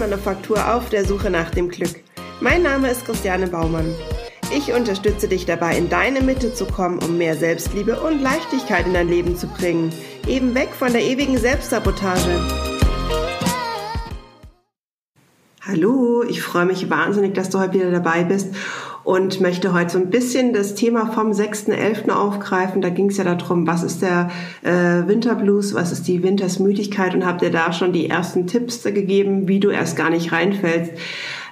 Erfolgsmanufaktur auf der Suche nach dem Glück. Mein Name ist Christiane Baumann. Ich unterstütze dich dabei, in deine Mitte zu kommen, um mehr Selbstliebe und Leichtigkeit in dein Leben zu bringen. Eben weg von der ewigen Selbstsabotage. Hallo, ich freue mich wahnsinnig, dass du heute wieder dabei bist und möchte heute so ein bisschen das Thema vom 6.11. aufgreifen. Da ging es ja darum, was ist der äh, Winterblues, was ist die Wintersmüdigkeit und habe dir da schon die ersten Tipps gegeben, wie du erst gar nicht reinfällst.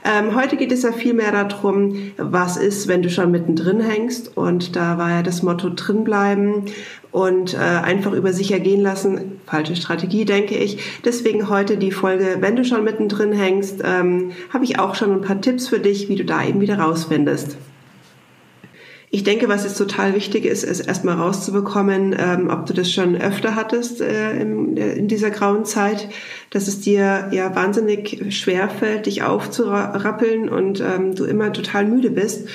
Ähm, heute geht es ja viel mehr darum, was ist, wenn du schon mittendrin hängst. Und da war ja das Motto drinbleiben und äh, einfach über sich ergehen lassen. Falsche Strategie, denke ich. Deswegen heute die Folge, wenn du schon mittendrin hängst, ähm, habe ich auch schon ein paar Tipps für dich, wie du da eben wieder rausfindest. Ich denke, was jetzt total wichtig ist, ist erstmal rauszubekommen, ähm, ob du das schon öfter hattest äh, in, in, dieser grauen Zeit, dass es dir ja wahnsinnig schwer fällt, dich aufzurappeln und ähm, du immer total müde bist.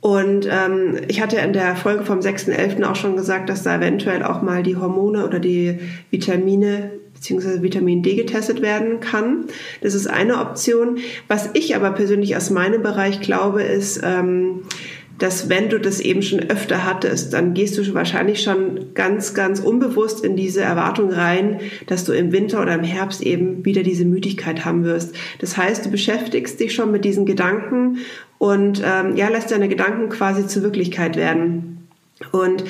Und ähm, ich hatte in der Folge vom 6.11. auch schon gesagt, dass da eventuell auch mal die Hormone oder die Vitamine beziehungsweise Vitamin D getestet werden kann. Das ist eine Option. Was ich aber persönlich aus meinem Bereich glaube, ist, ähm, dass wenn du das eben schon öfter hattest, dann gehst du wahrscheinlich schon ganz, ganz unbewusst in diese Erwartung rein, dass du im Winter oder im Herbst eben wieder diese Müdigkeit haben wirst. Das heißt, du beschäftigst dich schon mit diesen Gedanken und ähm, ja, lässt deine Gedanken quasi zur Wirklichkeit werden. Und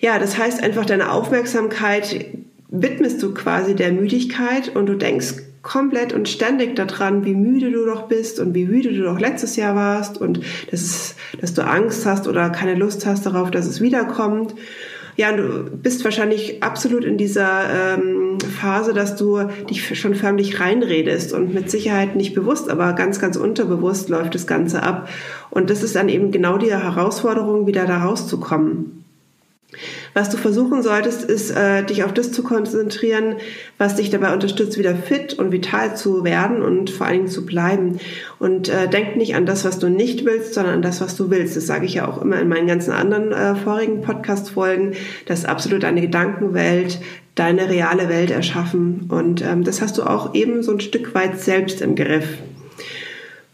ja, das heißt einfach, deine Aufmerksamkeit widmest du quasi der Müdigkeit und du denkst komplett und ständig daran, wie müde du doch bist und wie müde du doch letztes Jahr warst und das ist, dass du Angst hast oder keine Lust hast darauf, dass es wiederkommt. Ja, du bist wahrscheinlich absolut in dieser ähm, Phase, dass du dich schon förmlich reinredest und mit Sicherheit nicht bewusst, aber ganz, ganz unterbewusst läuft das Ganze ab. Und das ist dann eben genau die Herausforderung, wieder da rauszukommen. Was du versuchen solltest, ist, äh, dich auf das zu konzentrieren, was dich dabei unterstützt, wieder fit und vital zu werden und vor allen Dingen zu bleiben. Und äh, denk nicht an das, was du nicht willst, sondern an das, was du willst. Das sage ich ja auch immer in meinen ganzen anderen äh, vorigen Podcast-Folgen, dass absolut deine Gedankenwelt deine reale Welt erschaffen. Und ähm, das hast du auch eben so ein Stück weit selbst im Griff.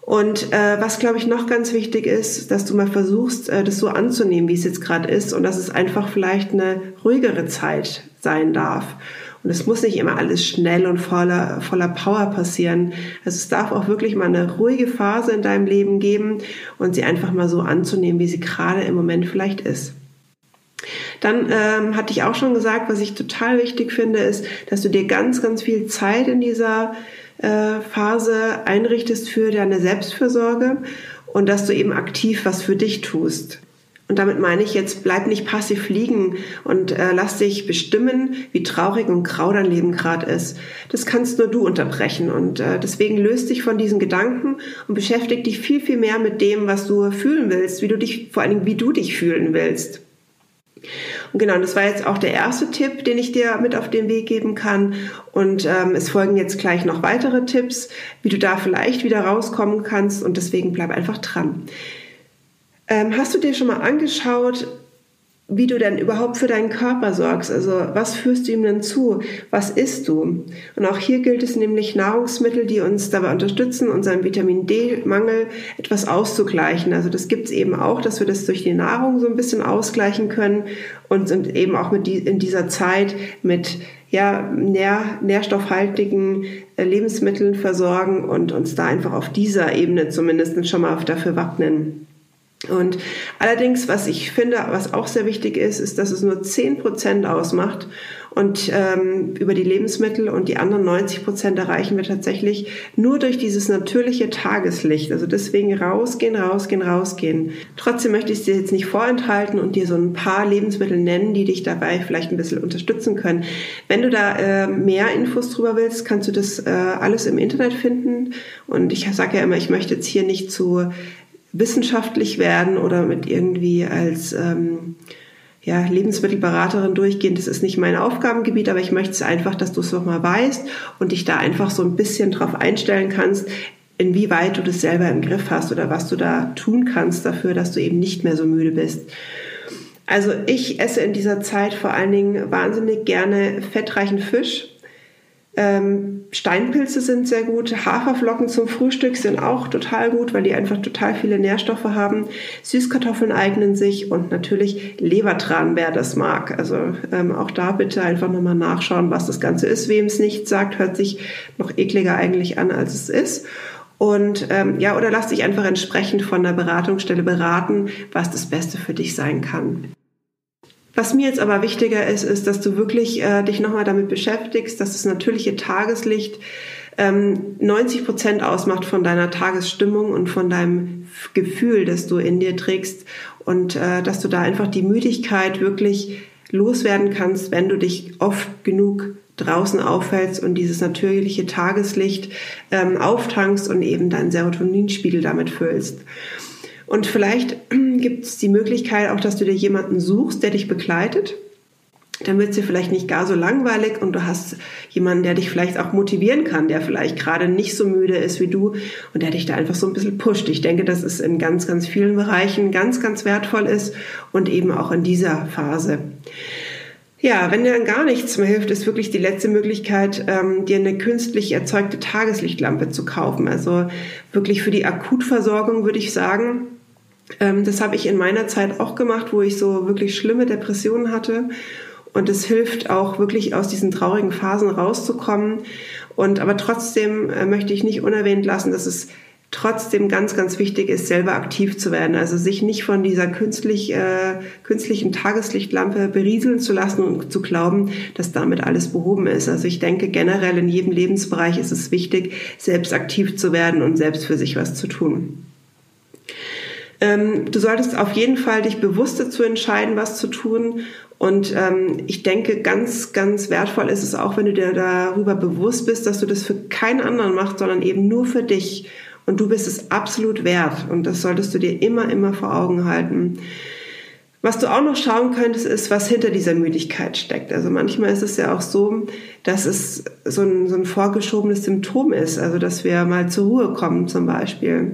Und äh, was, glaube ich, noch ganz wichtig ist, dass du mal versuchst, äh, das so anzunehmen, wie es jetzt gerade ist und dass es einfach vielleicht eine ruhigere Zeit sein darf. Und es muss nicht immer alles schnell und voller, voller Power passieren. Also es darf auch wirklich mal eine ruhige Phase in deinem Leben geben und sie einfach mal so anzunehmen, wie sie gerade im Moment vielleicht ist. Dann ähm, hatte ich auch schon gesagt, was ich total wichtig finde, ist, dass du dir ganz, ganz viel Zeit in dieser Phase einrichtest für deine Selbstfürsorge und dass du eben aktiv was für dich tust. Und damit meine ich jetzt, bleib nicht passiv liegen und äh, lass dich bestimmen, wie traurig und grau dein Leben gerade ist. Das kannst nur du unterbrechen. Und äh, deswegen löst dich von diesen Gedanken und beschäftige dich viel, viel mehr mit dem, was du fühlen willst, wie du dich, vor allen Dingen, wie du dich fühlen willst. Und genau, das war jetzt auch der erste Tipp, den ich dir mit auf den Weg geben kann. Und ähm, es folgen jetzt gleich noch weitere Tipps, wie du da vielleicht wieder rauskommen kannst. Und deswegen bleib einfach dran. Ähm, hast du dir schon mal angeschaut, wie du denn überhaupt für deinen Körper sorgst. Also was führst du ihm denn zu? Was isst du? Und auch hier gilt es nämlich Nahrungsmittel, die uns dabei unterstützen, unseren Vitamin D-Mangel etwas auszugleichen. Also das gibt es eben auch, dass wir das durch die Nahrung so ein bisschen ausgleichen können und sind eben auch mit die, in dieser Zeit mit ja, nähr, nährstoffhaltigen äh, Lebensmitteln versorgen und uns da einfach auf dieser Ebene zumindest schon mal dafür wappnen. Und allerdings, was ich finde, was auch sehr wichtig ist, ist, dass es nur 10 Prozent ausmacht und ähm, über die Lebensmittel und die anderen 90 Prozent erreichen wir tatsächlich nur durch dieses natürliche Tageslicht. Also deswegen rausgehen, rausgehen, rausgehen. Trotzdem möchte ich es dir jetzt nicht vorenthalten und dir so ein paar Lebensmittel nennen, die dich dabei vielleicht ein bisschen unterstützen können. Wenn du da äh, mehr Infos drüber willst, kannst du das äh, alles im Internet finden. Und ich sage ja immer, ich möchte jetzt hier nicht zu wissenschaftlich werden oder mit irgendwie als ähm, ja, Lebensmittelberaterin durchgehen. Das ist nicht mein Aufgabengebiet, aber ich möchte es einfach, dass du es nochmal weißt und dich da einfach so ein bisschen drauf einstellen kannst, inwieweit du das selber im Griff hast oder was du da tun kannst dafür, dass du eben nicht mehr so müde bist. Also ich esse in dieser Zeit vor allen Dingen wahnsinnig gerne fettreichen Fisch Ähm, Steinpilze sind sehr gut. Haferflocken zum Frühstück sind auch total gut, weil die einfach total viele Nährstoffe haben. Süßkartoffeln eignen sich und natürlich Lebertran, wer das mag. Also ähm, auch da bitte einfach nochmal nachschauen, was das Ganze ist. Wem es nicht sagt, hört sich noch ekliger eigentlich an, als es ist. Und ähm, ja, oder lass dich einfach entsprechend von der Beratungsstelle beraten, was das Beste für dich sein kann. Was mir jetzt aber wichtiger ist, ist, dass du wirklich äh, dich nochmal damit beschäftigst, dass das natürliche Tageslicht ähm, 90 Prozent ausmacht von deiner Tagesstimmung und von deinem Gefühl, das du in dir trägst und äh, dass du da einfach die Müdigkeit wirklich loswerden kannst, wenn du dich oft genug draußen aufhältst und dieses natürliche Tageslicht ähm, auftankst und eben deinen Serotoninspiegel damit füllst. Und vielleicht gibt es die Möglichkeit auch, dass du dir jemanden suchst, der dich begleitet. Dann wird es dir vielleicht nicht gar so langweilig und du hast jemanden, der dich vielleicht auch motivieren kann, der vielleicht gerade nicht so müde ist wie du und der dich da einfach so ein bisschen pusht. Ich denke, dass es in ganz, ganz vielen Bereichen ganz, ganz wertvoll ist und eben auch in dieser Phase. Ja, wenn dir dann gar nichts mehr hilft, ist wirklich die letzte Möglichkeit, ähm, dir eine künstlich erzeugte Tageslichtlampe zu kaufen. Also wirklich für die Akutversorgung würde ich sagen, ähm, das habe ich in meiner Zeit auch gemacht, wo ich so wirklich schlimme Depressionen hatte. Und es hilft auch wirklich aus diesen traurigen Phasen rauszukommen. Und aber trotzdem äh, möchte ich nicht unerwähnt lassen, dass es trotzdem ganz, ganz wichtig ist, selber aktiv zu werden. Also sich nicht von dieser künstlich, äh, künstlichen Tageslichtlampe berieseln zu lassen und zu glauben, dass damit alles behoben ist. Also ich denke generell in jedem Lebensbereich ist es wichtig, selbst aktiv zu werden und selbst für sich was zu tun. Ähm, du solltest auf jeden Fall dich bewusst dazu entscheiden, was zu tun. Und ähm, ich denke, ganz, ganz wertvoll ist es auch, wenn du dir darüber bewusst bist, dass du das für keinen anderen machst, sondern eben nur für dich. Und du bist es absolut wert. Und das solltest du dir immer, immer vor Augen halten. Was du auch noch schauen könntest, ist, was hinter dieser Müdigkeit steckt. Also manchmal ist es ja auch so, dass es so ein, so ein vorgeschobenes Symptom ist. Also dass wir mal zur Ruhe kommen zum Beispiel.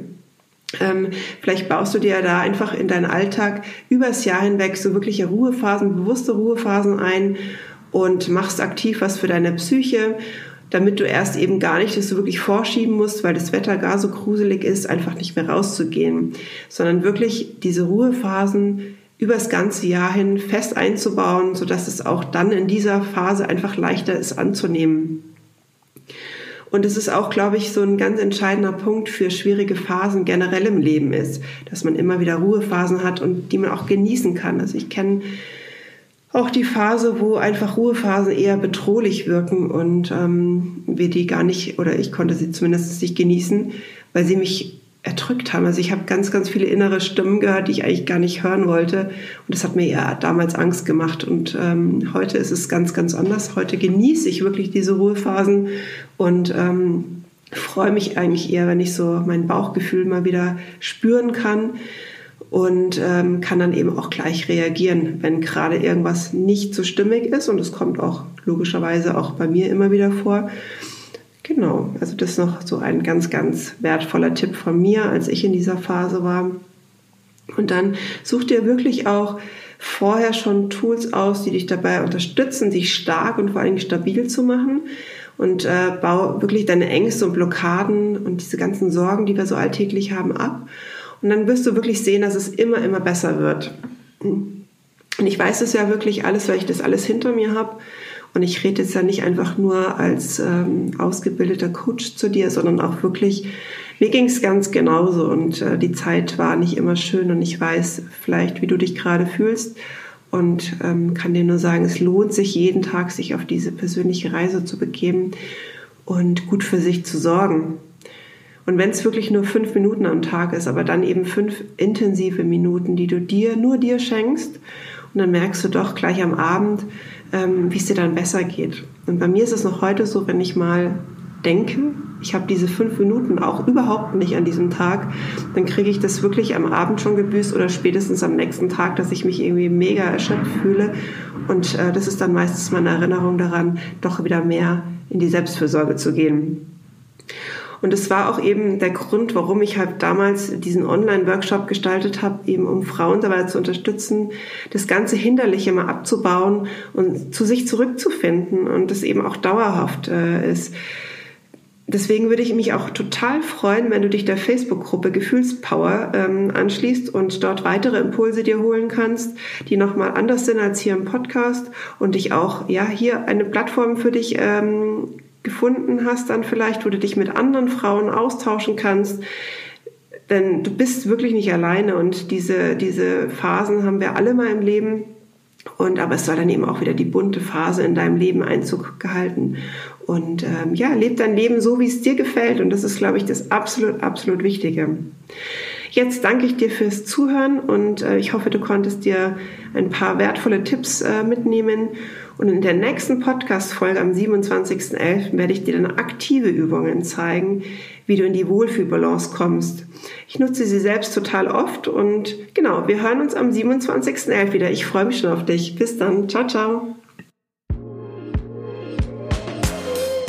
Ähm, vielleicht baust du dir da einfach in deinen Alltag übers Jahr hinweg so wirkliche Ruhephasen, bewusste Ruhephasen ein und machst aktiv was für deine Psyche, damit du erst eben gar nicht das so wirklich vorschieben musst, weil das Wetter gar so gruselig ist, einfach nicht mehr rauszugehen, sondern wirklich diese Ruhephasen übers ganze Jahr hin fest einzubauen, sodass es auch dann in dieser Phase einfach leichter ist anzunehmen. Und es ist auch, glaube ich, so ein ganz entscheidender Punkt für schwierige Phasen generell im Leben ist, dass man immer wieder Ruhephasen hat und die man auch genießen kann. Also ich kenne auch die Phase, wo einfach Ruhephasen eher bedrohlich wirken und ähm, wir die gar nicht, oder ich konnte sie zumindest nicht genießen, weil sie mich erdrückt haben. Also ich habe ganz, ganz viele innere Stimmen gehört, die ich eigentlich gar nicht hören wollte. Und das hat mir ja damals Angst gemacht. Und ähm, heute ist es ganz, ganz anders. Heute genieße ich wirklich diese Ruhephasen und ähm, freue mich eigentlich eher, wenn ich so mein Bauchgefühl mal wieder spüren kann und ähm, kann dann eben auch gleich reagieren, wenn gerade irgendwas nicht so stimmig ist. Und es kommt auch logischerweise auch bei mir immer wieder vor. Genau, also das ist noch so ein ganz, ganz wertvoller Tipp von mir, als ich in dieser Phase war. Und dann such dir wirklich auch vorher schon Tools aus, die dich dabei unterstützen, dich stark und vor allem stabil zu machen. Und äh, bau wirklich deine Ängste und Blockaden und diese ganzen Sorgen, die wir so alltäglich haben, ab. Und dann wirst du wirklich sehen, dass es immer, immer besser wird. Und ich weiß es ja wirklich alles, weil ich das alles hinter mir habe. Und ich rede jetzt ja nicht einfach nur als ähm, ausgebildeter Coach zu dir, sondern auch wirklich, mir ging es ganz genauso und äh, die Zeit war nicht immer schön und ich weiß vielleicht, wie du dich gerade fühlst und ähm, kann dir nur sagen, es lohnt sich jeden Tag, sich auf diese persönliche Reise zu begeben und gut für sich zu sorgen. Und wenn es wirklich nur fünf Minuten am Tag ist, aber dann eben fünf intensive Minuten, die du dir, nur dir schenkst, und dann merkst du doch gleich am Abend, ähm, wie es dir dann besser geht. Und bei mir ist es noch heute so, wenn ich mal denke, ich habe diese fünf Minuten auch überhaupt nicht an diesem Tag, dann kriege ich das wirklich am Abend schon gebüßt oder spätestens am nächsten Tag, dass ich mich irgendwie mega erschöpft fühle. Und äh, das ist dann meistens meine Erinnerung daran, doch wieder mehr in die Selbstfürsorge zu gehen. Und es war auch eben der Grund, warum ich halt damals diesen Online-Workshop gestaltet habe, eben um Frauen dabei zu unterstützen, das ganze Hinderliche mal abzubauen und zu sich zurückzufinden und das eben auch dauerhaft äh, ist. Deswegen würde ich mich auch total freuen, wenn du dich der Facebook-Gruppe Gefühlspower ähm, anschließt und dort weitere Impulse dir holen kannst, die nochmal anders sind als hier im Podcast und dich auch ja hier eine Plattform für dich ähm, gefunden hast, dann vielleicht, wo du dich mit anderen Frauen austauschen kannst. Denn du bist wirklich nicht alleine und diese, diese Phasen haben wir alle mal im Leben. Und aber es soll dann eben auch wieder die bunte Phase in deinem Leben Einzug gehalten. Und ähm, ja, leb dein Leben so, wie es dir gefällt. Und das ist, glaube ich, das absolut, absolut Wichtige. Jetzt danke ich dir fürs Zuhören und äh, ich hoffe, du konntest dir ein paar wertvolle Tipps äh, mitnehmen. Und in der nächsten Podcast-Folge am 27.11. werde ich dir dann aktive Übungen zeigen, wie du in die Wohlfühlbalance kommst. Ich nutze sie selbst total oft und genau, wir hören uns am 27.11. wieder. Ich freue mich schon auf dich. Bis dann. Ciao, ciao.